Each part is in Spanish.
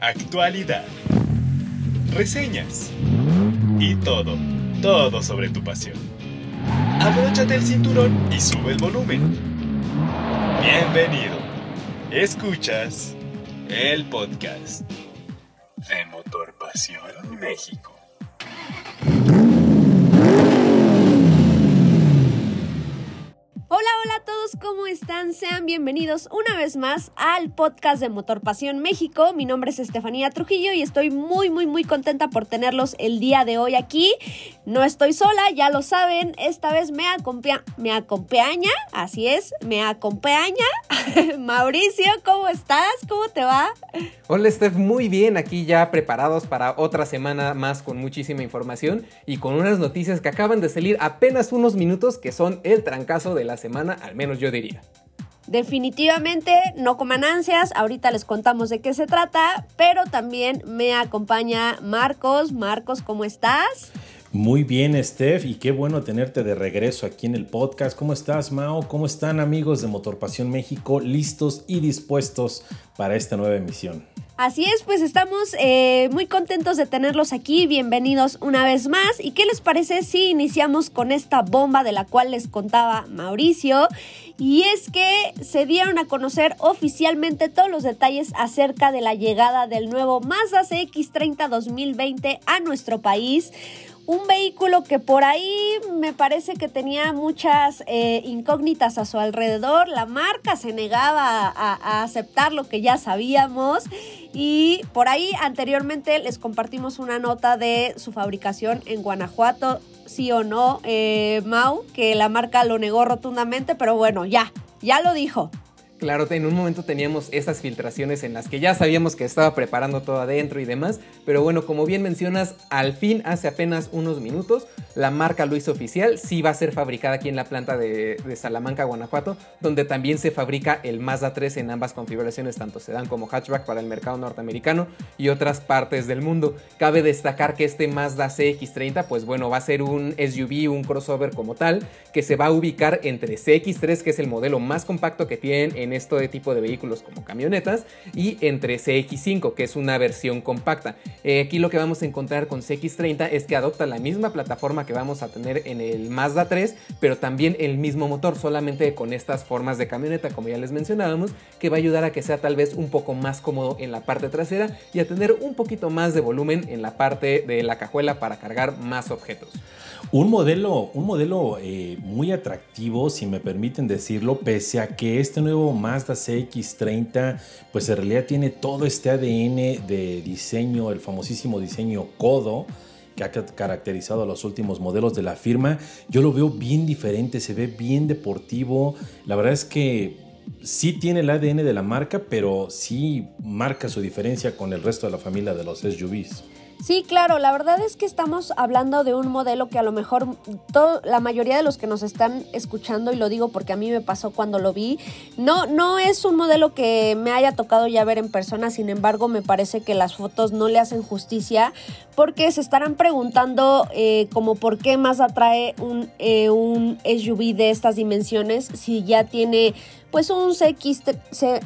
actualidad, reseñas y todo, todo sobre tu pasión. Abróchate el cinturón y sube el volumen. Bienvenido. Escuchas el podcast de Motor Pasión México. ¿Cómo están? Sean bienvenidos una vez más al podcast de Motor Pasión México. Mi nombre es Estefanía Trujillo y estoy muy, muy, muy contenta por tenerlos el día de hoy aquí. No estoy sola, ya lo saben, esta vez me, acompaña, me acompaña, así es, me acompaña Mauricio, ¿cómo estás? ¿Cómo te va? Hola Steph, muy bien, aquí ya preparados para otra semana más con muchísima información y con unas noticias que acaban de salir apenas unos minutos que son el trancazo de la semana, al menos yo diría. Definitivamente no coman ansias, ahorita les contamos de qué se trata, pero también me acompaña Marcos. Marcos, ¿cómo estás? Muy bien, Steph, y qué bueno tenerte de regreso aquí en el podcast. ¿Cómo estás, Mao? ¿Cómo están, amigos de Motor Pasión México? Listos y dispuestos para esta nueva emisión. Así es, pues estamos eh, muy contentos de tenerlos aquí. Bienvenidos una vez más. ¿Y qué les parece si iniciamos con esta bomba de la cual les contaba Mauricio? Y es que se dieron a conocer oficialmente todos los detalles acerca de la llegada del nuevo Mazda CX30 2020 a nuestro país un vehículo que por ahí me parece que tenía muchas eh, incógnitas a su alrededor. La marca se negaba a, aceptar lo que ya sabíamos. Y por ahí anteriormente les compartimos una nota de su fabricación en Guanajuato, sí o no, eh, Mau, que la marca lo negó rotundamente, pero bueno, ya, ya lo dijo. Claro, en un momento teníamos esas filtraciones en las que ya sabíamos que estaba preparando todo adentro y demás, pero bueno, como bien mencionas, al fin hace apenas unos minutos la marca lo hizo oficial, sí va a ser fabricada aquí en la planta de, Salamanca, Guanajuato, donde también se fabrica el Mazda 3 en ambas configuraciones, tanto sedán como hatchback para el mercado norteamericano y otras partes del mundo. Cabe destacar que este Mazda CX30, pues bueno, va a ser un SUV, un crossover como tal, que se va a ubicar entre CX3, que es el modelo más compacto que tienen en este tipo de vehículos como camionetas, y entre CX5, que es una versión compacta. Eh, aquí lo que vamos a encontrar con CX30 es que adopta la misma plataforma que vamos a tener en el Mazda 3, pero también el mismo motor, solamente con estas formas de camioneta, como ya les mencionábamos, que va a ayudar a que sea tal vez un poco más cómodo en la parte trasera y a tener un poquito más de volumen en la parte de la cajuela para cargar más objetos. Un modelo, un modelo eh, muy atractivo, si me permiten decirlo, pese a que este nuevo Mazda CX30, pues en realidad tiene todo este ADN de diseño, el famosísimo diseño Codo que ha caracterizado a los últimos modelos de la firma. Yo lo veo bien diferente, se ve bien deportivo. La verdad es que sí tiene el ADN de la marca, pero sí marca su diferencia con el resto de la familia de los SUVs. Sí, claro, la verdad es que estamos hablando de un modelo que a lo mejor la mayoría de los que nos están escuchando, y lo digo porque a mí me pasó cuando lo vi, no, no es un modelo que me haya tocado ya ver en persona, sin embargo me parece que las fotos no le hacen justicia porque se estarán preguntando eh, como por qué más atrae un, eh, un SUV de estas dimensiones si ya tiene pues un CX,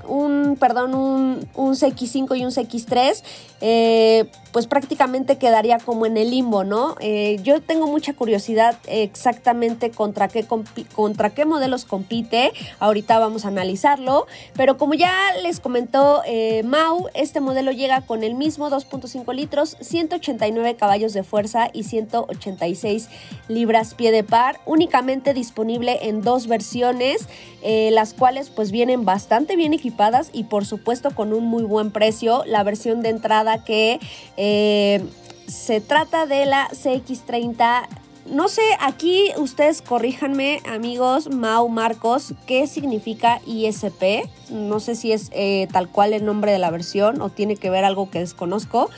un, perdón, un, un CX5 y un CX3, eh, pues prácticamente quedaría como en el limbo, ¿no? Eh, yo tengo mucha curiosidad exactamente contra qué, contra qué modelos compite, ahorita vamos a analizarlo, pero como ya les comentó eh, Mau, este modelo llega con el mismo 2.5 litros, 189 caballos de fuerza y 186 libras pie de par, únicamente disponible en dos versiones, las cuales pues vienen bastante bien equipadas y por supuesto con un muy buen precio, la versión de entrada que eh, se trata de la CX30 no sé, aquí ustedes corríjanme, amigos, Mau Marcos, ¿qué significa ISP? No sé si es eh, tal cual el nombre de la versión o tiene que ver algo que desconozco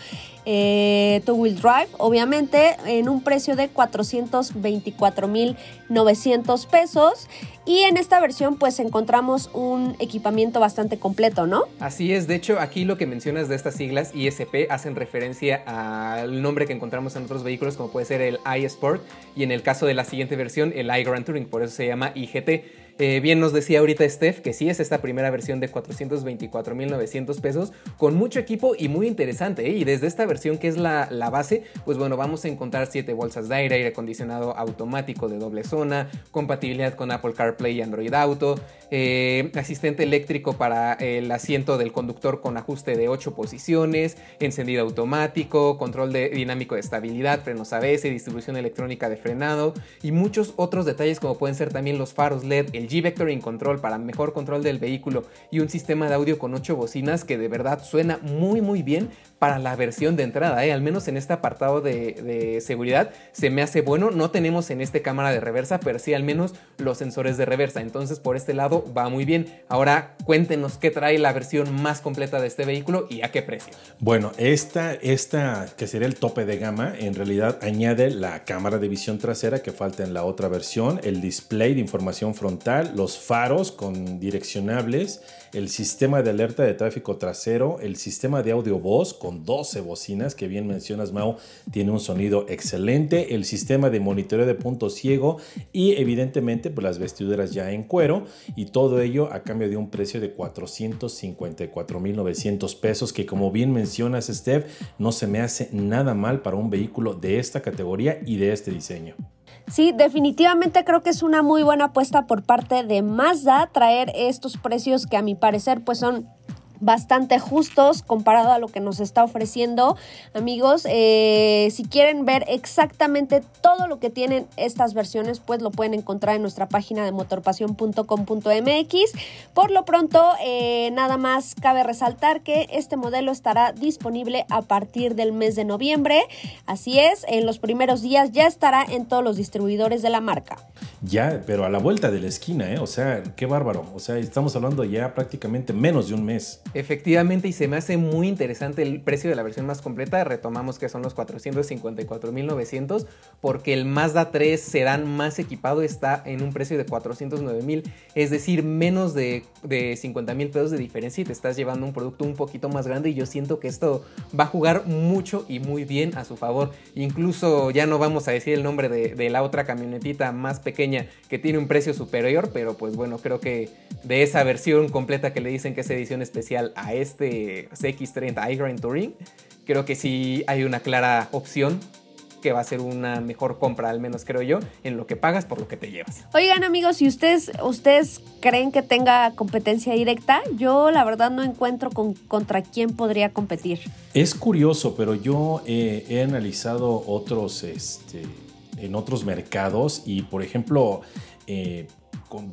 eh, Two Wheel Drive, obviamente en un precio de 424.900 pesos. Y en esta versión pues encontramos un equipamiento bastante completo, ¿no? Así es, de hecho aquí lo que mencionas de estas siglas ISP hacen referencia al nombre que encontramos en otros vehículos como puede ser el iSport y en el caso de la siguiente versión el iGrand Touring, por eso se llama IGT. Eh, bien nos decía ahorita Steph que sí es esta primera versión de 424.900 pesos con mucho equipo y muy interesante. ¿eh? Y desde esta versión que es la, la, base, pues bueno, vamos a encontrar 7 bolsas de aire, aire acondicionado automático de doble zona, compatibilidad con Apple CarPlay y Android Auto, eh, asistente eléctrico para el asiento del conductor con ajuste de 8 posiciones, encendido automático, control de, dinámico de estabilidad, frenos ABS, distribución electrónica de frenado y muchos otros detalles como pueden ser también los faros LED, el G-Vectoring Control para mejor control del vehículo y un sistema de audio con 8 bocinas que de verdad suena muy muy bien para la versión de entrada, ¿eh? al menos en este apartado de, de, seguridad se me hace bueno. No tenemos en este cámara de reversa, pero sí al menos los sensores de reversa. Entonces por este lado va muy bien. Ahora cuéntenos qué trae la versión más completa de este vehículo y a qué precio. Bueno, esta, esta que sería el tope de gama, en realidad añade la cámara de visión trasera que falta en la otra versión, el display de información frontal, los faros con direccionables, el sistema de alerta de tráfico trasero, el sistema de audio voz con 12 bocinas, que bien mencionas Mao, tiene un sonido excelente, el sistema de monitoreo de punto ciego y evidentemente pues, las vestiduras ya en cuero y todo ello a cambio de un precio de 454.900 pesos, que como bien mencionas Steph, no se me hace nada mal para un vehículo de esta categoría y de este diseño. Sí, definitivamente creo que es una muy buena apuesta por parte de Mazda traer estos precios que a mi parecer pues son bastante justos comparado a lo que nos está ofreciendo. Amigos eh, si quieren ver exactamente todo lo que tienen estas versiones pues lo pueden encontrar en nuestra página de motorpasión.com.mx por lo pronto eh, nada más cabe resaltar que este modelo estará disponible a partir del mes de noviembre. Así es en los primeros días ya estará en todos los distribuidores de la marca. Ya pero a la vuelta de la esquina ¿eh? o sea qué bárbaro. O sea estamos hablando ya prácticamente menos de un mes Efectivamente, y se me hace muy interesante el precio de la versión más completa. Retomamos que son los 454.900, porque el Mazda 3 serán más equipado está en un precio de 409.000, es decir, menos de, de 50 mil pesos de diferencia y te estás llevando un producto un poquito más grande. Y yo siento que esto va a jugar mucho y muy bien a su favor. Incluso ya no vamos a decir el nombre de la otra camionetita más pequeña que tiene un precio superior, pero pues bueno, creo que de esa versión completa que le dicen que es edición especial a este CX30 iGrind Touring, creo que sí hay una clara opción que va a ser una mejor compra, al menos creo yo, en lo que pagas por lo que te llevas. Oigan amigos, si ustedes, ustedes creen que tenga competencia directa, yo la verdad no encuentro con, contra quién podría competir. Es curioso, pero yo eh, he analizado otros, este, en otros mercados y por ejemplo, eh,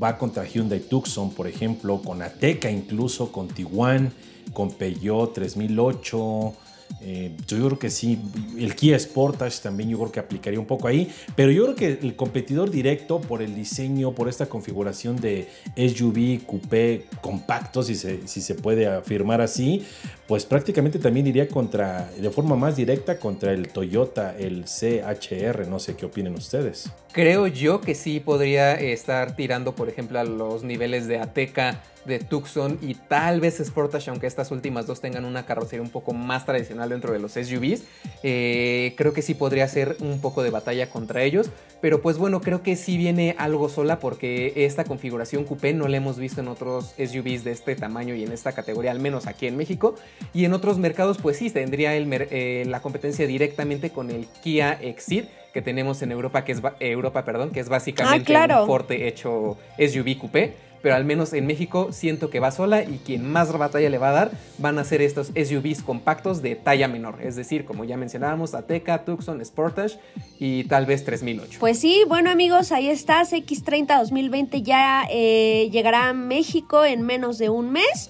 va contra Hyundai Tucson, por ejemplo, con Ateca incluso, con Tiguan, con Peugeot 3008. Eh, yo creo que sí, el Kia Sportage también yo creo que aplicaría un poco ahí, pero yo creo que el competidor directo por el diseño, por esta configuración de SUV, coupé, compacto, si se, si se puede afirmar así, pues prácticamente también iría contra, de forma más directa, contra el Toyota, el CHR, no sé qué opinen ustedes. Creo yo que sí podría estar tirando, por ejemplo, a los niveles de Ateca, de Tucson y tal vez Sportage, aunque estas últimas dos tengan una carrocería un poco más tradicional dentro de los SUVs. Eh, creo que sí podría ser un poco de batalla contra ellos. Pero pues bueno, creo que sí viene algo sola porque esta configuración coupé no la hemos visto en otros SUVs de este tamaño y en esta categoría, al menos aquí en México. Y en otros mercados pues sí, tendría eh, la competencia directamente con el Kia Exit que tenemos en Europa, que es, Europa, perdón, que es básicamente Ah, claro. un Forte hecho SUV coupé. Pero al menos en México siento que va sola y quien más batalla le va a dar van a ser estos SUVs compactos de talla menor. Es decir, como ya mencionábamos, Ateca, Tucson, Sportage y tal vez 3008. Pues sí, bueno amigos, ahí está, X30 2020 ya eh, llegará a México en menos de un mes.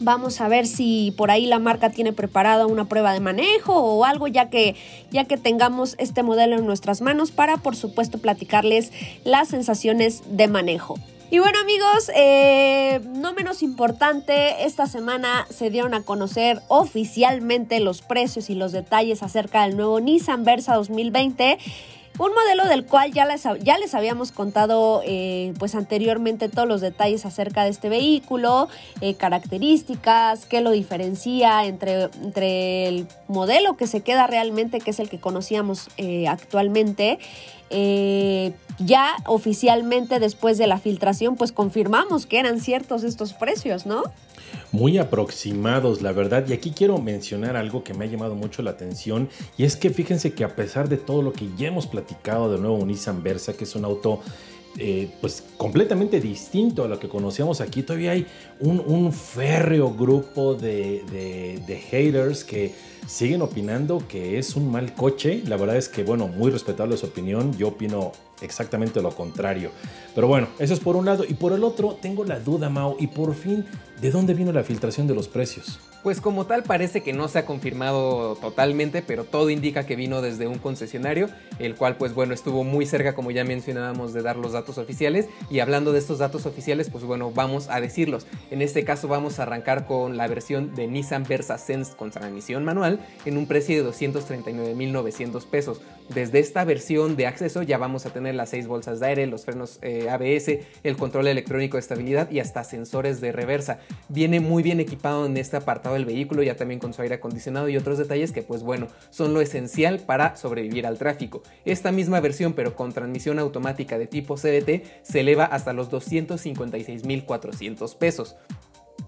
Vamos a ver si por ahí la marca tiene preparada una prueba de manejo o algo ya que ya que tengamos este modelo en nuestras manos para por supuesto platicarles las sensaciones de manejo. Y bueno amigos, eh, no menos importante, esta semana se dieron a conocer oficialmente los precios y los detalles acerca del nuevo Nissan Versa 2020. Un modelo del cual ya les, ya les habíamos contado eh, pues anteriormente todos los detalles acerca de este vehículo, eh, características, qué lo diferencia entre, entre el modelo que se queda realmente, que es el que conocíamos actualmente. Ya oficialmente después de la filtración pues confirmamos que eran ciertos estos precios, ¿no? muy aproximados, la verdad. Y aquí quiero mencionar algo que me ha llamado mucho la atención y es que fíjense que a pesar de todo lo que ya hemos platicado de nuevo Nissan Versa, que es un auto eh, pues completamente distinto a lo que conocíamos aquí, todavía hay un, férreo grupo de, de haters que siguen opinando que es un mal coche. La verdad es que, bueno, muy respetable su opinión. Yo opino exactamente lo contrario. Pero bueno, eso es por un lado. Y por el otro, tengo la duda, Mao. Y por fin, ¿de dónde vino la filtración de los precios? Pues como tal parece que no se ha confirmado totalmente, pero todo indica que vino desde un concesionario, el cual pues bueno estuvo muy cerca como ya mencionábamos de dar los datos oficiales y hablando de estos datos oficiales pues bueno vamos a decirlos. En este caso vamos a arrancar con la versión de Nissan Versa Sense con transmisión manual en un precio de 239.900 pesos. Desde esta versión de acceso ya vamos a tener las 6 bolsas de aire, los frenos eh, ABS, el control electrónico de estabilidad y hasta sensores de reversa. Viene muy bien equipado en este apartado del vehículo, ya también con su aire acondicionado y otros detalles que pues bueno, son lo esencial para sobrevivir al tráfico. Esta misma versión pero con transmisión automática de tipo CVT se eleva hasta los 256.400 pesos.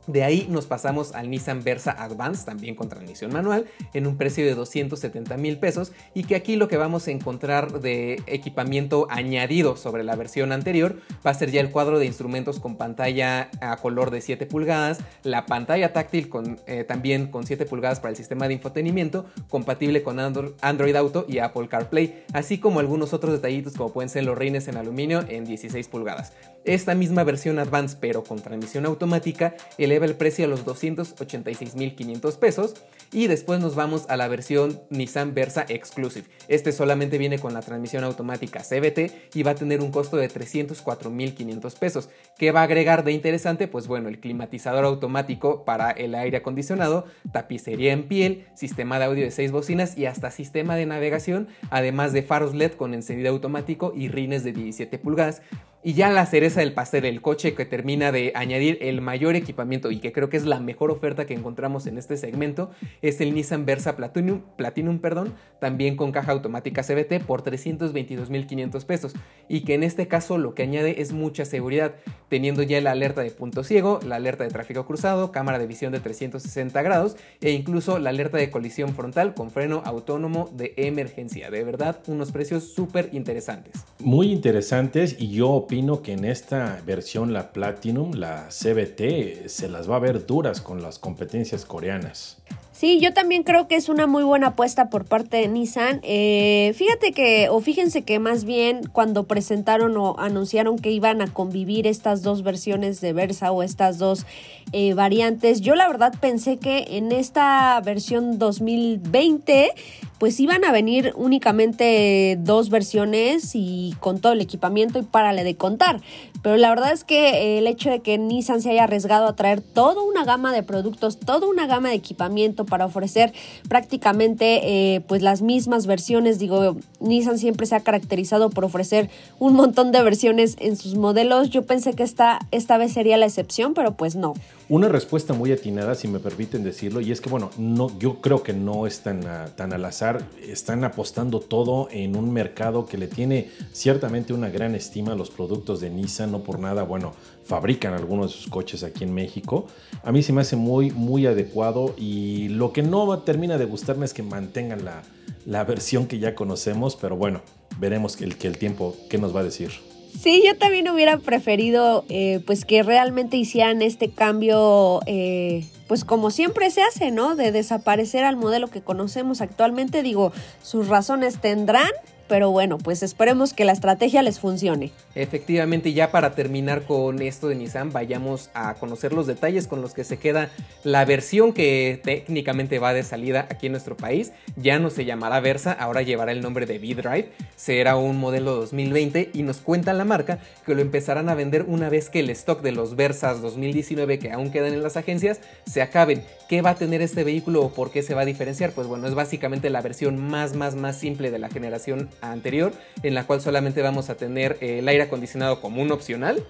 De ahí nos pasamos al Nissan Versa Advance, también con transmisión manual, en un precio de 270 mil pesos y que aquí lo que vamos a encontrar de equipamiento añadido sobre la versión anterior va a ser ya el cuadro de instrumentos con pantalla a color de 7 pulgadas, la pantalla táctil eh, también con 7 pulgadas para el sistema de infotenimiento, compatible con Android Auto y Apple CarPlay, así como algunos otros detallitos como pueden ser los reines en aluminio en 16 pulgadas. Esta misma versión Advance, pero con transmisión automática, eleva el precio a los 286.500 pesos. Y después nos vamos a la versión Nissan Versa Exclusive. Este solamente viene con la transmisión automática CVT y va a tener un costo de 304.500 pesos. ¿Qué va a agregar de interesante? Pues bueno, el climatizador automático para el aire acondicionado, tapicería en piel, sistema de audio de 6 bocinas y hasta sistema de navegación, además de faros LED con encendido automático y rines de 17 pulgadas. Y ya la cereza del pastel, el coche que termina de añadir el mayor equipamiento y que creo que es la mejor oferta que encontramos en este segmento, es el Nissan Versa Platinum, Platinum perdón, también con caja automática CVT por 322.500 pesos. Y que en este caso lo que añade es mucha seguridad, teniendo ya la alerta de punto ciego, la alerta de tráfico cruzado, cámara de visión de 360 grados e incluso la alerta de colisión frontal con freno autónomo de emergencia. De verdad, unos precios súper interesantes. Muy interesantes y yo opino que en esta versión, la Platinum, la CBT, se las va a ver duras con las competencias coreanas. Sí, yo también creo que es una muy buena apuesta por parte de Nissan. Eh, fíjate que, o fíjense que más bien cuando presentaron o anunciaron que iban a convivir estas dos versiones de Versa o estas dos eh, variantes, yo la verdad pensé que en esta versión 2020 pues iban a venir únicamente dos versiones y con todo el equipamiento y párale de contar. Pero la verdad es que el hecho de que Nissan se haya arriesgado a traer toda una gama de productos, toda una gama de equipamiento para ofrecer prácticamente eh, pues las mismas versiones, digo, Nissan siempre se ha caracterizado por ofrecer un montón de versiones en sus modelos. Yo pensé que esta, esta vez sería la excepción, pero pues no. Una respuesta muy atinada, si me permiten decirlo, y es que, bueno, no, yo creo que no es tan, tan al azar. Están apostando todo en un mercado que le tiene ciertamente una gran estima a los productos de Nissan. No por nada, bueno, fabrican algunos de sus coches aquí en México. A mí se me hace muy, muy adecuado y lo que no termina de gustarme es que mantengan la, la versión que ya conocemos, pero bueno, veremos que el, que el tiempo, ¿qué nos va a decir? Sí, yo también hubiera preferido eh, pues que realmente hicieran este cambio, eh, pues como siempre se hace, ¿no? De desaparecer al modelo que conocemos actualmente. Digo, sus razones tendrán, pero bueno, pues esperemos que la estrategia les funcione. Efectivamente, ya para terminar con esto de Nissan, vayamos a conocer los detalles con los que se queda la versión que técnicamente va de salida aquí en nuestro país. Ya no se llamará Versa, ahora llevará el nombre de V-Drive. Será un modelo 2020 y nos cuenta la marca que lo empezarán a vender una vez que el stock de los Versas 2019 que aún quedan en las agencias se acaben. ¿Qué va a tener este vehículo o por qué se va a diferenciar? Pues bueno, es básicamente la versión más, más, más simple de la generación anterior, en la cual solamente vamos a tener eh, el aire acondicionado como un opcional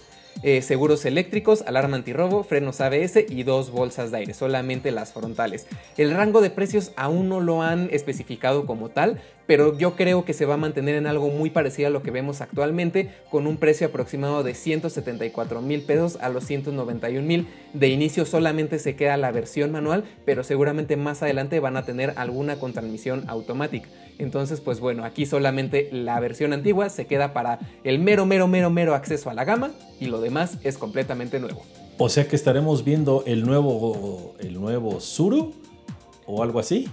eh, seguros eléctricos, alarma antirrobo, frenos ABS y dos bolsas de aire, solamente las frontales. El rango de precios aún no lo han especificado como tal, pero yo creo que se va a mantener en algo muy parecido a lo que vemos actualmente, con un precio aproximado de 174 mil pesos a los 191 mil. De inicio solamente se queda la versión manual, pero seguramente más adelante van a tener alguna con transmisión automática. Entonces, pues bueno, aquí solamente la versión antigua se queda para el mero, mero, mero, mero acceso a la gama y lo demás es completamente nuevo. O sea que estaremos viendo el nuevo, el nuevo Suru o algo así.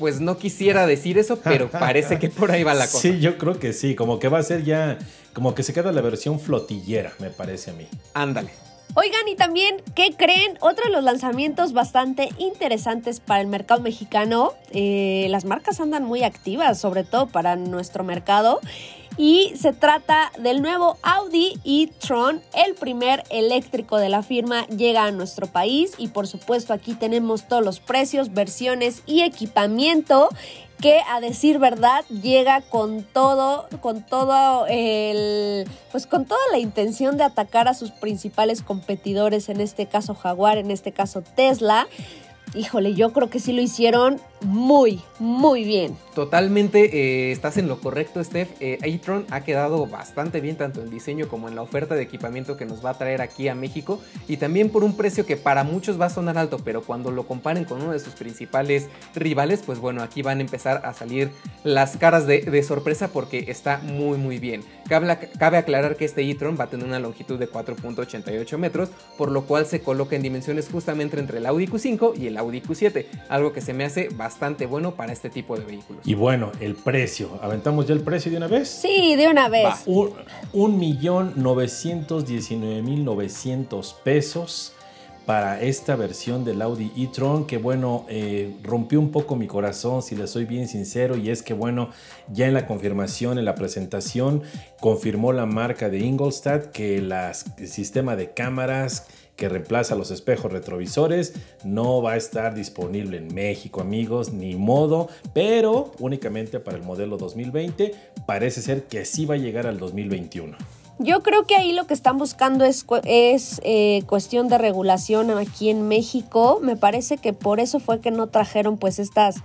Pues no quisiera decir eso, pero parece que por ahí va la cosa. Sí, yo creo que sí, como que va a ser ya, como que se queda la versión flotillera, me parece a mí. Ándale. Oigan, y también, ¿qué creen? Otro de los lanzamientos bastante interesantes para el mercado mexicano. Eh, las marcas andan muy activas, sobre todo para nuestro mercado. Y se trata del nuevo Audi e-tron, el primer eléctrico de la firma llega a nuestro país y por supuesto aquí tenemos todos los precios, versiones y equipamiento que a decir verdad llega con todo, con todo el, pues con toda la intención de atacar a sus principales competidores, en este caso Jaguar, en este caso Tesla. Híjole, yo creo que sí lo hicieron muy, muy bien. Totalmente eh, estás en lo correcto, Steph. Eh, e-tron ha quedado bastante bien tanto en diseño como en la oferta de equipamiento que nos va a traer aquí a México y también por un precio que para muchos va a sonar alto, pero cuando lo comparen con uno de sus principales rivales, pues bueno, aquí van a empezar a salir las caras de, sorpresa porque está muy muy bien. Cabe, cabe aclarar que este e-tron va a tener una longitud de 4.88 metros, por lo cual se coloca en dimensiones justamente entre el Audi Q5 y el Audi Q7, algo que se me hace bastante bastante bueno para este tipo de vehículos. Y bueno, el precio. ¿Aventamos ya el precio de una vez? Sí, de una vez. Un, millón novecientos diecinueve mil novecientos pesos para esta versión del Audi e-tron que bueno eh, rompió un poco mi corazón si le soy bien sincero y es que bueno ya en la confirmación en la presentación confirmó la marca de Ingolstadt que el sistema de cámaras que reemplaza los espejos retrovisores. No va a estar disponible en México, amigos, ni modo, pero únicamente para el modelo 2020. Parece ser que sí va a llegar al 2021. Yo creo que ahí lo que están buscando es, es eh, cuestión de regulación aquí en México. Me parece que por eso fue que no trajeron pues estas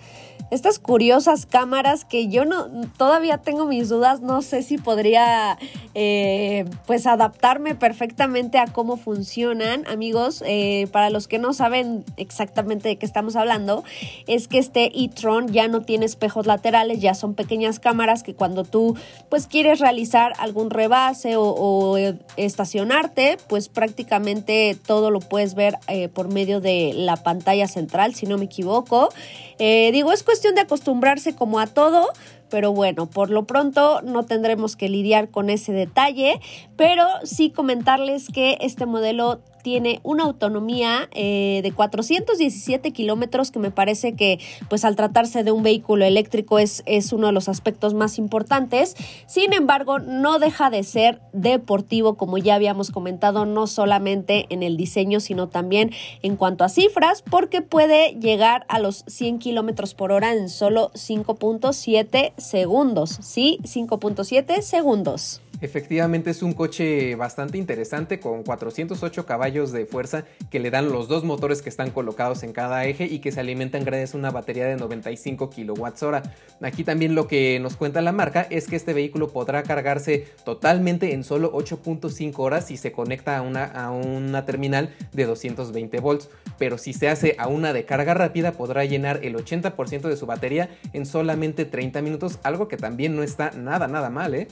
estas curiosas cámaras que yo no todavía tengo mis dudas, no sé si podría eh, pues adaptarme perfectamente a cómo funcionan, amigos. Eh, para los que no saben exactamente de qué estamos hablando, es que este e-tron ya no tiene espejos laterales, ya son pequeñas cámaras que cuando tú pues quieres realizar algún rebase o, eh, estacionarte, pues prácticamente todo lo puedes ver por medio de la pantalla central, si no me equivoco. digo, es cuestión de acostumbrarse como a todo, pero bueno, por lo pronto no tendremos que lidiar con ese detalle, pero sí comentarles que este modelo tiene una autonomía eh, de 417 kilómetros que me parece que pues al tratarse de un vehículo eléctrico es, es uno de los aspectos más importantes. Sin embargo, no deja de ser deportivo como ya habíamos comentado, no solamente en el diseño, sino también en cuanto a cifras, porque puede llegar a los 100 kilómetros por hora en solo 5.7 segundos. Sí, 5.7 segundos. Efectivamente es un coche bastante interesante con 408 caballos de fuerza que le dan los dos motores que están colocados en cada eje y que se alimentan gracias a una batería de 95 kWh. Aquí también lo que nos cuenta la marca es que este vehículo podrá cargarse totalmente en solo 8.5 horas si se conecta a una, a una terminal de 220 volts, pero si se hace a una de carga rápida podrá llenar el 80% de su batería en solamente 30 minutos, algo que también no está nada nada mal, ¿eh?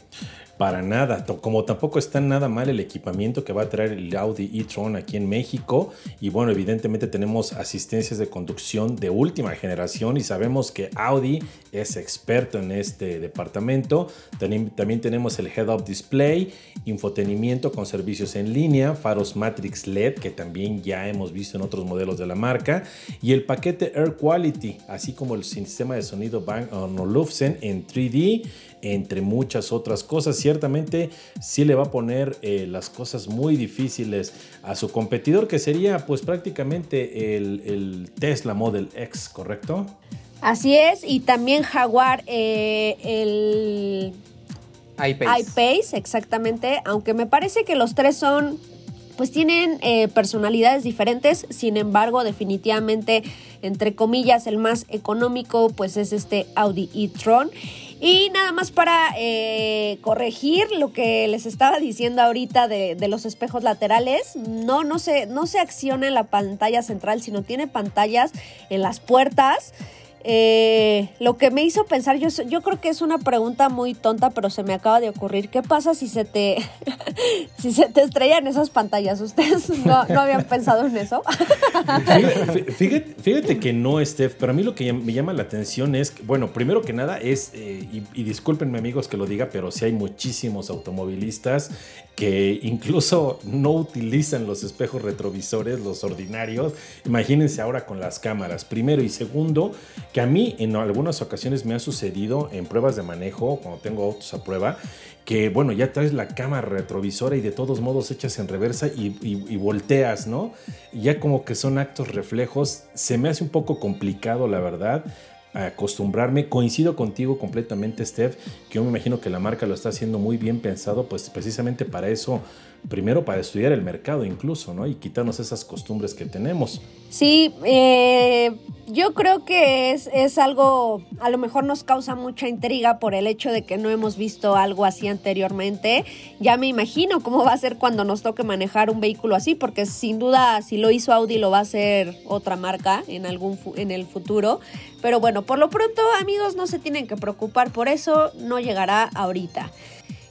Para nada, como tampoco está nada mal el equipamiento que va a traer el Audi e-tron aquí en México. Y bueno, evidentemente tenemos asistencias de conducción de última generación y sabemos que Audi es experto en este departamento. También, tenemos el head-up display, infotenimiento con servicios en línea, faros Matrix LED que también ya hemos visto en otros modelos de la marca y el paquete Air Quality, así como el sistema de sonido Bang Olufsen en 3D entre muchas otras cosas. Ciertamente sí le va a poner eh, las cosas muy difíciles a su competidor, que sería pues prácticamente el, el Tesla Model X, ¿correcto? Así es, y también Jaguar, eh, el iPace. iPace, exactamente, aunque me parece que los tres son, pues tienen eh, personalidades diferentes, sin embargo, definitivamente, entre comillas, el más económico, pues es este Audi e-tron. Y nada más para eh, corregir lo que les estaba diciendo ahorita de, de, los espejos laterales, no, no se, no se acciona en la pantalla central, sino tiene pantallas en las puertas. Eh, lo que me hizo pensar, yo, yo creo que es una pregunta muy tonta, pero se me acaba de ocurrir. ¿Qué pasa si se te, si se te estrellan esas pantallas? ¿Ustedes no, habían pensado en eso? fíjate, que no, Steph, pero a mí lo que me llama la atención es, bueno, primero que nada es, eh, y, discúlpenme amigos que lo diga, pero sí hay muchísimos automovilistas que incluso no utilizan los espejos retrovisores, los ordinarios. Imagínense ahora con las cámaras, primero y segundo, que a mí en algunas ocasiones me ha sucedido en pruebas de manejo, cuando tengo autos a prueba, que bueno, ya traes la cámara retrovisora y de todos modos echas en reversa y, y, volteas, ¿no? Ya como que son actos reflejos, se me hace un poco complicado, la verdad acostumbrarme. Coincido contigo completamente, Steph, que yo me imagino que la marca lo está haciendo muy bien pensado, pues precisamente para eso primero para estudiar el mercado incluso, ¿no? Y quitarnos esas costumbres que tenemos. Sí, eh, yo creo que es, es, algo, a lo mejor nos causa mucha intriga por el hecho de que no hemos visto algo así anteriormente. Ya me imagino cómo va a ser cuando nos toque manejar un vehículo así, porque sin duda si lo hizo Audi lo va a hacer otra marca en, algún, en el futuro. Pero bueno, por lo pronto amigos no se tienen que preocupar por eso, no llegará ahorita.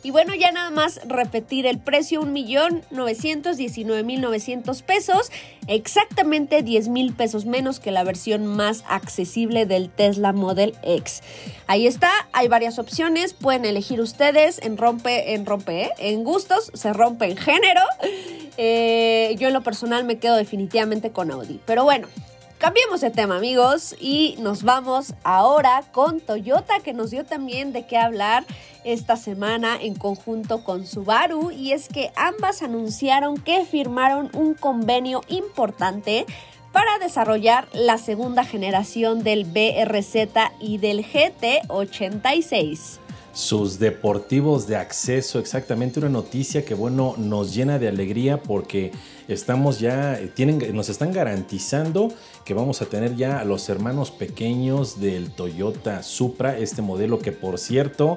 Y bueno, ya nada más repetir el precio, 1.919.900 pesos, exactamente 10 mil pesos menos que la versión más accesible del Tesla Model X. Ahí está, hay varias opciones, pueden elegir ustedes en rompe, en rompe, ¿eh? en gustos, se rompe en género. Eh, yo en lo personal me quedo definitivamente con Audi. Pero bueno, Cambiemos de tema amigos y nos vamos ahora con Toyota que nos dio también de qué hablar esta semana en conjunto con Subaru. Y es que ambas anunciaron que firmaron un convenio importante para desarrollar la segunda generación del BRZ y del GT86 sus deportivos de acceso, exactamente una noticia que bueno nos llena de alegría porque estamos ya, tienen, nos están garantizando que vamos a tener ya a los hermanos pequeños del Toyota Supra, este modelo que por cierto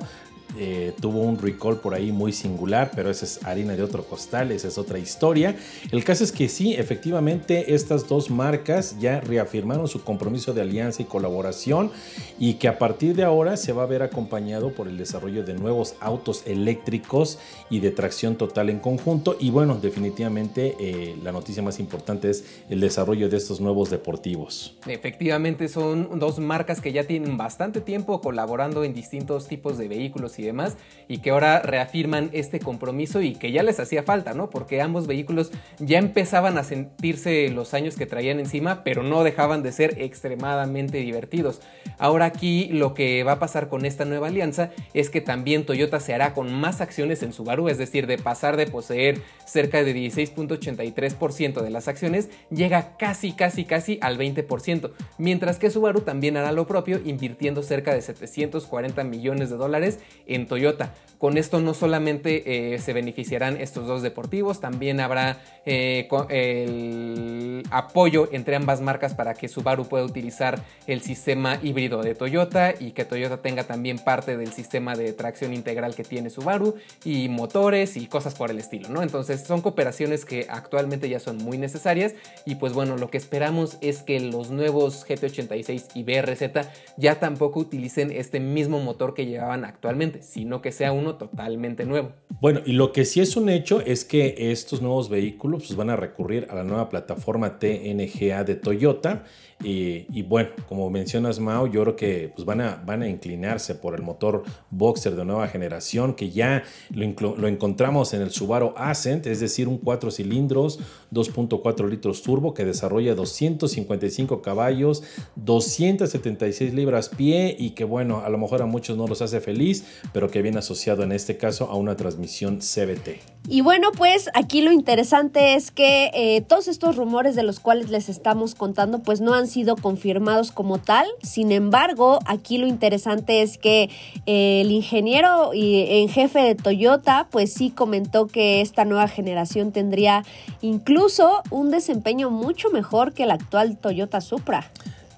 eh, tuvo un recall por ahí muy singular, pero esa es harina de otro costal, esa es otra historia. El caso es que sí, efectivamente, estas dos marcas ya reafirmaron su compromiso de alianza y colaboración y que a partir de ahora se va a ver acompañado por el desarrollo de nuevos autos eléctricos y de tracción total en conjunto. Y bueno, definitivamente eh, la noticia más importante es el desarrollo de estos nuevos deportivos. Efectivamente, son dos marcas que ya tienen bastante tiempo colaborando en distintos tipos de vehículos y demás, y que ahora reafirman este compromiso y que ya les hacía falta, ¿no? Porque ambos vehículos ya empezaban a sentirse los años que traían encima, pero no dejaban de ser extremadamente divertidos. Ahora aquí lo que va a pasar con esta nueva alianza es que también Toyota se hará con más acciones en Subaru, es decir, de pasar de poseer cerca de 16.83% de las acciones, llega casi, casi, casi al 20%, mientras que Subaru también hará lo propio invirtiendo cerca de 740 millones de dólares en Toyota. Con esto no solamente eh, se beneficiarán estos dos deportivos, también habrá eh, el apoyo entre ambas marcas para que Subaru pueda utilizar el sistema híbrido de Toyota y que Toyota tenga también parte del sistema de tracción integral que tiene Subaru y motores y cosas por el estilo, ¿no? Entonces son cooperaciones que actualmente ya son muy necesarias y pues bueno, lo que esperamos es que los nuevos GT86 y BRZ ya tampoco utilicen este mismo motor que llevaban actualmente, sino que sea uno totalmente nuevo. Bueno, y lo que sí es un hecho es que estos nuevos vehículos pues, van a recurrir a la nueva plataforma TNGA de Toyota y, bueno, como mencionas Mao, yo creo que pues van, a, van a inclinarse por el motor Boxer de nueva generación, que ya lo, lo encontramos en el Subaru Ascent, es decir, un 4 cilindros, 2.4 litros turbo que desarrolla 255 caballos, 276 libras pie y que bueno, a lo mejor a muchos no los hace feliz, pero que viene asociado en este caso a una transmisión CBT. Y bueno, pues aquí lo interesante es que eh, todos estos rumores de los cuales les estamos contando pues no han sido confirmados como tal. Sin embargo, aquí lo interesante es que eh, el ingeniero y en jefe de Toyota pues sí comentó que esta nueva generación tendría incluso un desempeño mucho mejor que el actual Toyota Supra.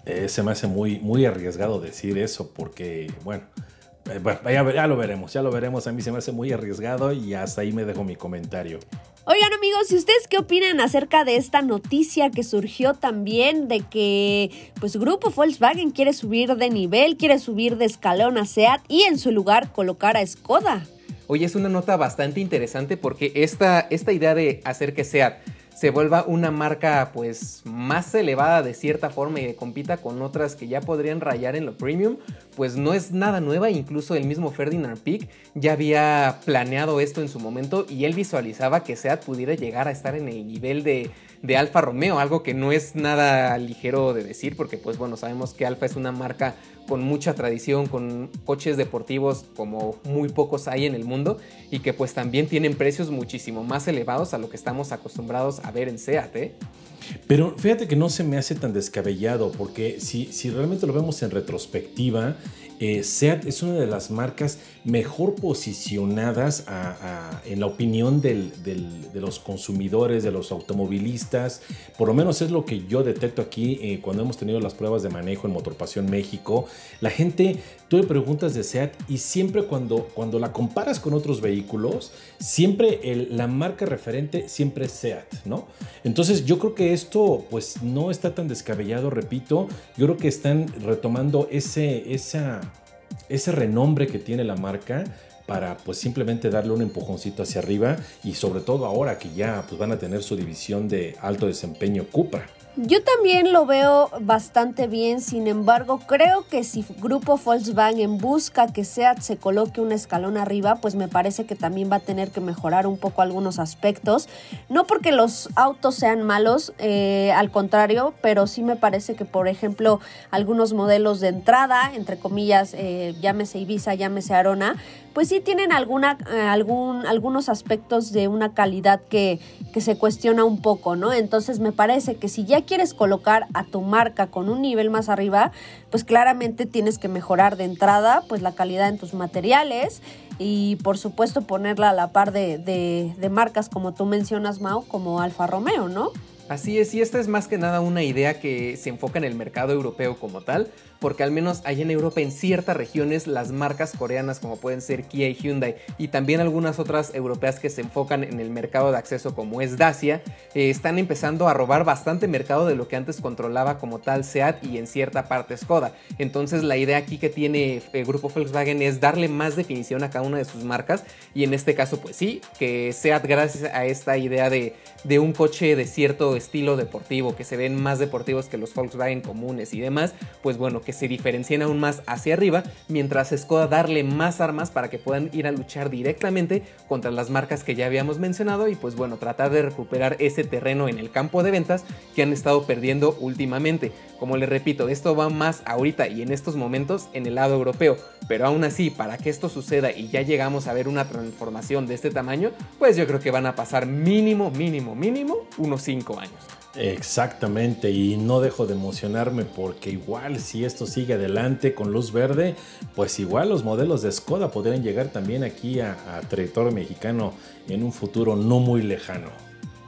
Eh, se me hace muy, muy arriesgado decir eso porque, bueno, eh, ya, ya, lo veremos, ya lo veremos. A mí se me hace muy arriesgado y hasta ahí me dejo mi comentario. Oigan amigos, ¿y ustedes qué opinan acerca de esta noticia que surgió también de que pues Grupo Volkswagen quiere subir de nivel, quiere subir de escalón a SEAT y en su lugar colocar a Skoda? Oye, es una nota bastante interesante porque esta, esta idea de hacer que SEAT se vuelva una marca pues más elevada de cierta forma y compita con otras que ya podrían rayar en lo premium, pues no es nada nueva, incluso el mismo Ferdinand Peak ya había planeado esto en su momento y él visualizaba que SEAT pudiera llegar a estar en el nivel de de Alfa Romeo, algo que no es nada ligero de decir, porque pues bueno, sabemos que Alfa es una marca con mucha tradición, con coches deportivos como muy pocos hay en el mundo y que pues también tienen precios muchísimo más elevados a lo que estamos acostumbrados a ver en SEAT. ¿eh? Pero fíjate que no se me hace tan descabellado, porque si, si realmente lo vemos en retrospectiva, eh, SEAT es una de las marcas mejor posicionadas en la opinión de los consumidores, de los automovilistas. Por lo menos es lo que yo detecto aquí eh, cuando hemos tenido las pruebas de manejo en Motorpasión México. La gente, tú preguntas de SEAT y siempre cuando, cuando la comparas con otros vehículos, siempre la marca referente siempre es SEAT, ¿no? Entonces yo creo que esto pues no está tan descabellado, repito. Yo creo que están retomando ese, esa ese renombre que tiene la marca para pues simplemente darle un empujoncito hacia arriba y sobre todo ahora que ya pues, van a tener su división de alto desempeño Cupra. Yo también lo veo bastante bien, sin embargo, creo que si Grupo Volkswagen busca que SEAT se coloque un escalón arriba, pues me parece que también va a tener que mejorar un poco algunos aspectos. No porque los autos sean malos, eh, al contrario, pero sí me parece que, por ejemplo, algunos modelos de entrada, entre comillas, eh, llámese Ibiza, llámese Arona, pues sí tienen alguna, eh, algún, algunos aspectos de una calidad que, que se cuestiona un poco, ¿no? Entonces me parece que si ya quieres colocar a tu marca con un nivel más arriba, pues claramente tienes que mejorar de entrada pues la calidad en tus materiales y por supuesto ponerla a la par de, de marcas como tú mencionas, Mau, como Alfa Romeo, ¿no? Así es, y esta es más que nada una idea que se enfoca en el mercado europeo como tal, porque al menos allá en Europa en ciertas regiones las marcas coreanas como pueden ser Kia y Hyundai y también algunas otras europeas que se enfocan en el mercado de acceso como es Dacia, eh, están empezando a robar bastante mercado de lo que antes controlaba como tal SEAT y en cierta parte Skoda. Entonces la idea aquí que tiene el grupo Volkswagen es darle más definición a cada una de sus marcas y en este caso pues sí, que SEAT gracias a esta idea de, de un coche de cierto estilo deportivo, que se ven más deportivos que los Volkswagen comunes y demás, pues bueno, que se diferencien aún más hacia arriba, mientras Skoda darle más armas para que puedan ir a luchar directamente contra las marcas que ya habíamos mencionado y pues bueno, tratar de recuperar ese terreno en el campo de ventas que han estado perdiendo últimamente. Como les repito, esto va más ahorita y en estos momentos en el lado europeo, pero aún así, para que esto suceda y ya llegamos a ver una transformación de este tamaño, pues yo creo que van a pasar mínimo, mínimo, mínimo unos 5 años. Exactamente, y no dejo de emocionarme porque igual si esto sigue adelante con luz verde, pues igual los modelos de Skoda podrían llegar también aquí a, territorio mexicano en un futuro no muy lejano.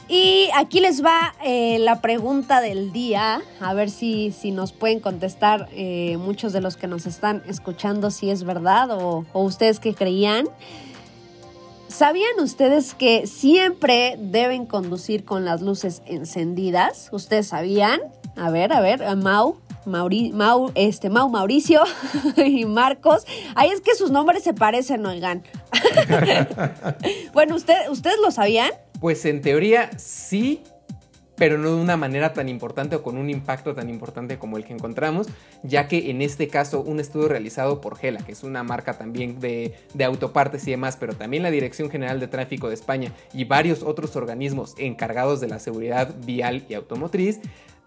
Y aquí les va eh, la pregunta del día, a ver si, si nos pueden contestar eh, muchos de los que nos están escuchando si es verdad o, o ustedes que creían. ¿Sabían ustedes que siempre deben conducir con las luces encendidas? ¿Ustedes sabían? A ver, a ver, Mau, Mau, este, Mau Mauricio y Marcos. Ahí es que sus nombres se parecen, oigan. bueno, ¿usted, ¿ustedes lo sabían? Pues en teoría sí, pero no de una manera tan importante o con un impacto tan importante como el que encontramos, ya que en este caso un estudio realizado por Gela, que es una marca también de, de, autopartes y demás, pero también la Dirección General de Tráfico de España y varios otros organismos encargados de la seguridad vial y automotriz,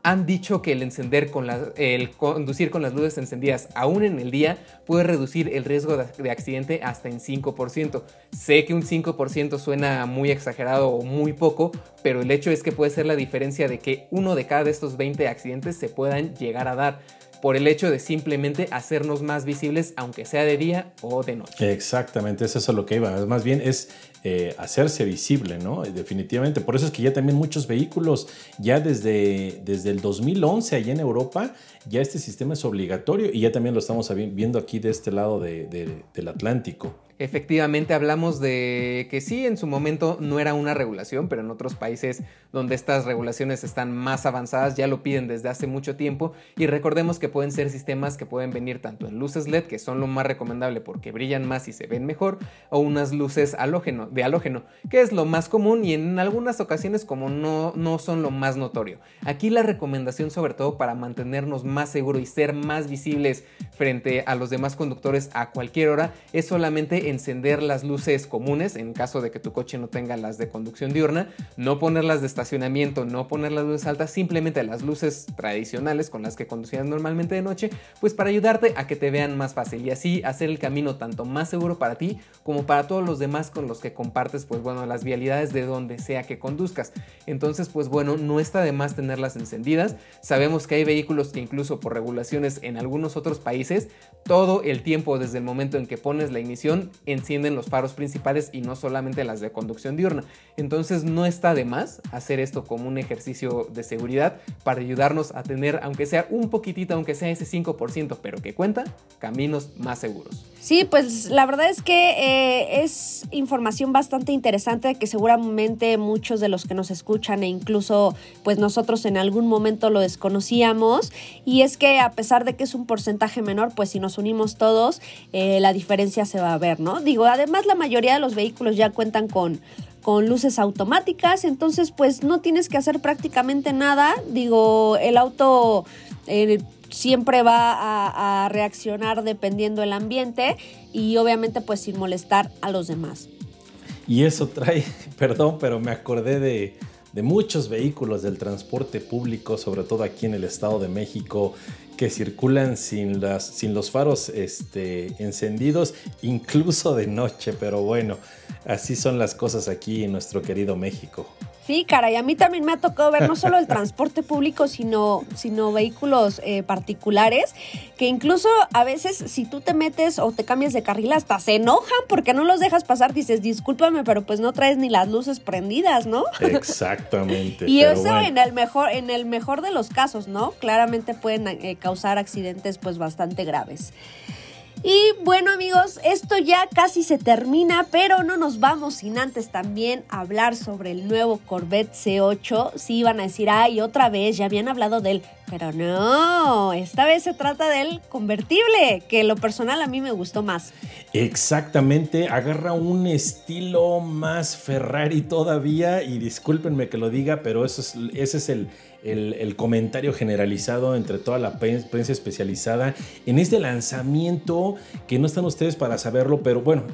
han dicho que el encender con el conducir con las luces encendidas aún en el día puede reducir el riesgo de, accidente hasta en 5%. Sé que un 5% suena muy exagerado o muy poco, pero el hecho es que puede ser la diferencia de que uno de cada de estos 20 accidentes se puedan llegar a dar por el hecho de simplemente hacernos más visibles, aunque sea de día o de noche. Exactamente, eso es lo que iba. Más bien es eh, hacerse visible, ¿no? Definitivamente. Por eso es que ya también muchos vehículos, ya desde, desde el 2011 allá en Europa, ya este sistema es obligatorio y ya también lo estamos viendo aquí de este lado del Atlántico. Efectivamente hablamos de que sí, en su momento no era una regulación, pero en otros países donde estas regulaciones están más avanzadas ya lo piden desde hace mucho tiempo y recordemos que pueden ser sistemas que pueden venir tanto en luces LED, que son lo más recomendable porque brillan más y se ven mejor, o unas luces halógeno, de halógeno, que es lo más común y en algunas ocasiones como no, no son lo más notorio. Aquí la recomendación sobre todo para mantenernos más seguros y ser más visibles frente a los demás conductores a cualquier hora es solamente encender las luces comunes en caso de que tu coche no tenga las de conducción diurna, no ponerlas de estacionamiento, no poner las luces altas, simplemente las luces tradicionales con las que conducías normalmente de noche, pues para ayudarte a que te vean más fácil y así hacer el camino tanto más seguro para ti como para todos los demás con los que compartes pues bueno las vialidades de donde sea que conduzcas. Entonces pues bueno, no está de más tenerlas encendidas. Sabemos que hay vehículos que incluso por regulaciones en algunos otros países, todo el tiempo desde el momento en que pones la ignición encienden los faros principales y no solamente las de conducción diurna. Entonces no está de más hacer esto como un ejercicio de seguridad para ayudarnos a tener, aunque sea un poquitito, aunque sea ese 5%, pero que cuenta, caminos más seguros. Sí, pues la verdad es que eh, es información bastante interesante que seguramente muchos de los que nos escuchan e incluso pues nosotros en algún momento lo desconocíamos y es que a pesar de que es un porcentaje menor, pues si nos unimos todos, eh, la diferencia se va a ver, ¿no? Digo, además la mayoría de los vehículos ya cuentan con con luces automáticas, entonces pues no tienes que hacer prácticamente nada, digo, el auto eh, siempre va a, reaccionar dependiendo del ambiente y obviamente pues sin molestar a los demás. Y eso trae, perdón, pero me acordé de, de muchos vehículos del transporte público, sobre todo aquí en el Estado de México, que circulan sin, las, sin los faros este, encendidos, incluso de noche, pero bueno, así son las cosas aquí en nuestro querido México. Sí, caray, a mí también me ha tocado ver no solo el transporte público, sino, sino vehículos eh, particulares, que incluso a veces si tú te metes o te cambias de carril hasta se enojan porque no los dejas pasar, dices, discúlpame, pero pues no traes ni las luces prendidas, ¿no? Exactamente. y eso en el mejor, en el mejor de los casos, ¿no? Claramente pueden eh, causar accidentes pues bastante graves. Y bueno amigos, esto ya casi se termina, pero no nos vamos sin antes también hablar sobre el nuevo Corvette C8. Sí iban a decir, ay, otra vez, ya habían hablado de él, pero no, esta vez se trata del convertible, que lo personal a mí me gustó más. Exactamente, agarra un estilo más Ferrari todavía y discúlpenme que lo diga, pero eso es, ese es el el, comentario generalizado entre toda la prensa especializada en este lanzamiento que no están ustedes para saberlo, pero bueno,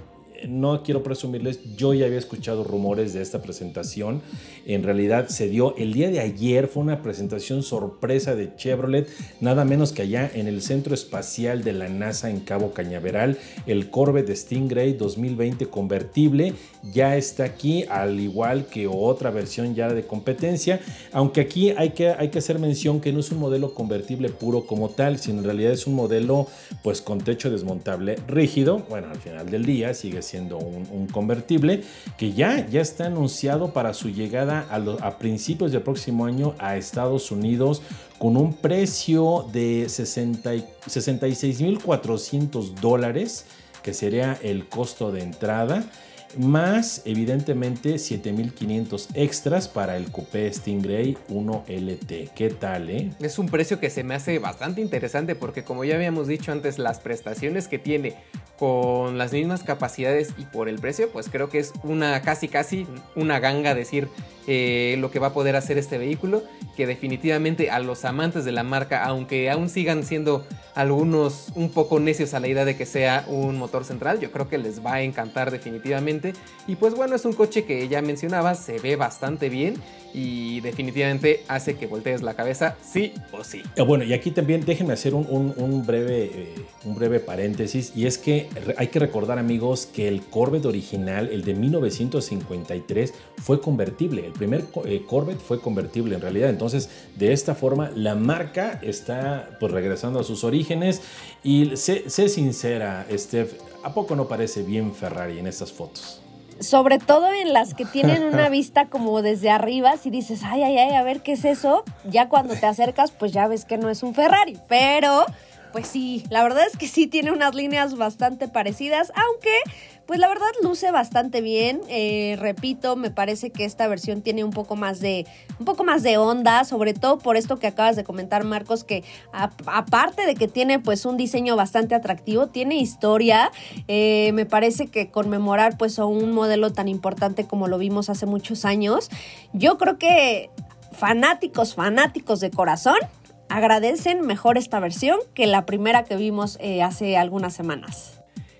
no quiero presumirles, yo ya había escuchado rumores de esta presentación. En realidad se dio el día de ayer, fue una presentación sorpresa de Chevrolet, nada menos que allá en el Centro Espacial de la NASA en Cabo Cañaveral, el Corvette Stingray 2020 convertible ya está aquí, al igual que otra versión ya de competencia, aunque aquí hay que, hay que hacer mención que no es un modelo convertible puro como tal, sino en realidad es un modelo pues con techo desmontable rígido, bueno, al final del día sigue siendo un, convertible que ya, ya está anunciado para su llegada a, a principios del próximo año a Estados Unidos con un precio de 66.400 dólares, que sería el costo de entrada más evidentemente 7500 extras para el Coupé Stingray 1LT. ¿Qué tal, eh? Es un precio que se me hace bastante interesante porque como ya habíamos dicho antes, las prestaciones que tiene con las mismas capacidades y por el precio, pues creo que es una casi casi una ganga decir eh, lo que va a poder hacer este vehículo, que definitivamente a los amantes de la marca, aunque aún sigan siendo algunos un poco necios a la idea de que sea un motor central, yo creo que les va a encantar definitivamente. Y pues bueno, es un coche que ya mencionaba, se ve bastante bien y definitivamente hace que voltees la cabeza sí o sí. Ah, bueno, y aquí también déjenme hacer un, breve, eh, un breve paréntesis, y es que hay que recordar amigos que el Corvette original, el de 1953, fue convertible primer eh, Corvette fue convertible en realidad. Entonces, de esta forma, la marca está pues regresando a sus orígenes. Y sé, sincera, Steph, ¿a poco no parece bien Ferrari en estas fotos? sobre todo en las que tienen una vista como desde arriba, si dices, ay, ay, ay, a ver qué es eso, ya cuando te acercas, pues ya ves que no es un Ferrari, pero pues sí, la verdad es que sí tiene unas líneas bastante parecidas, aunque pues la verdad luce bastante bien. Eh, repito, me parece que esta versión tiene un poco más de un poco más de onda, sobre todo por esto que acabas de comentar, Marcos, que aparte de que tiene pues un diseño bastante atractivo, tiene historia. Eh, me parece que conmemorar pues a un modelo tan importante como lo vimos hace muchos años, yo creo que fanáticos, fanáticos de corazón, agradecen mejor esta versión que la primera que vimos eh, hace algunas semanas.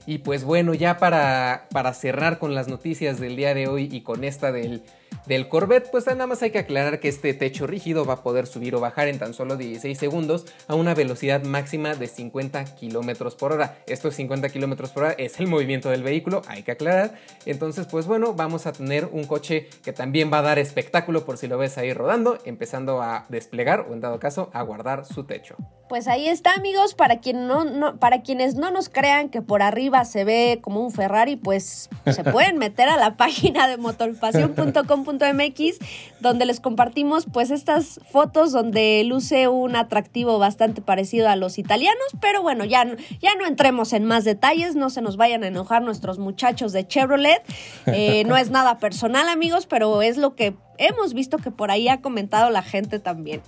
Y pues bueno, ya para, para cerrar con las noticias del día de hoy y con esta del del Corvette, pues nada más hay que aclarar que este techo rígido va a poder subir o bajar en tan solo 16 segundos a una velocidad máxima de 50 km por hora. Estos 50 km por hora es el movimiento del vehículo, hay que aclarar. Entonces, pues bueno, vamos a tener un coche que también va a dar espectáculo por si lo ves ahí rodando, empezando a desplegar o en dado caso a guardar su techo. Pues ahí está, amigos, para, no, para quienes no nos crean que por arriba se ve como un Ferrari, pues se pueden meter a la página de motorpasión.com MX, donde les compartimos pues estas fotos donde luce un atractivo bastante parecido a los italianos, pero bueno, ya, ya no entremos en más detalles, no se nos vayan a enojar nuestros muchachos de Chevrolet, eh, no es nada personal amigos, pero es lo que hemos visto que por ahí ha comentado la gente también.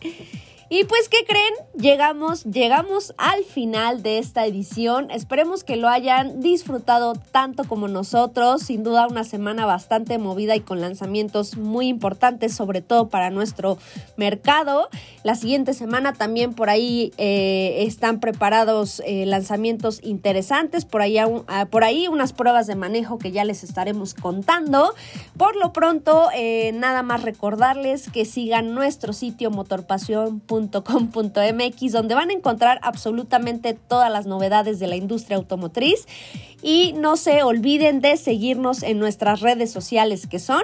Y pues, ¿qué creen? Llegamos, llegamos al final de esta edición. Esperemos que lo hayan disfrutado tanto como nosotros. Sin duda una semana bastante movida y con lanzamientos muy importantes, sobre todo para nuestro mercado. La siguiente semana también por ahí eh, están preparados eh, lanzamientos interesantes. Por ahí, ah, por ahí unas pruebas de manejo que ya les estaremos contando. Por lo pronto, eh, nada más recordarles que sigan nuestro sitio motorpasión.com .com.mx donde van a encontrar absolutamente todas las novedades de la industria automotriz y no se olviden de seguirnos en nuestras redes sociales que son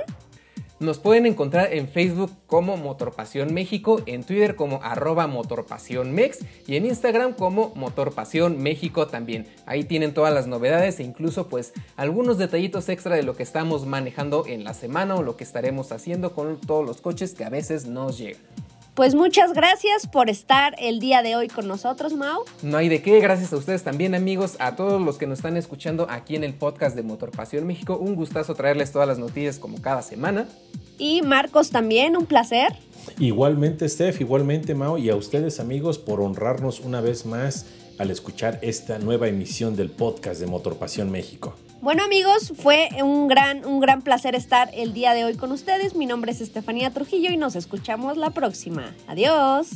nos pueden encontrar en Facebook como Motorpasión México, en Twitter como arroba Mex y en Instagram como Motorpasión México también. Ahí tienen todas las novedades e incluso pues algunos detallitos extra de lo que estamos manejando en la semana o lo que estaremos haciendo con todos los coches que a veces nos llegan. Pues muchas gracias por estar el día de hoy con nosotros, Mau. No hay de qué, gracias a ustedes también, amigos, a todos los que nos están escuchando aquí en el podcast de Motor Pasión México. Un gustazo traerles todas las noticias como cada semana. Y Marcos también, un placer. Igualmente, Steph, igualmente, Mau, y a ustedes, amigos, por honrarnos una vez más al escuchar esta nueva emisión del podcast de Motor Pasión México. Bueno amigos, fue un gran, un gran placer estar el día de hoy con ustedes. Mi nombre es Estefanía Trujillo y nos escuchamos la próxima. Adiós.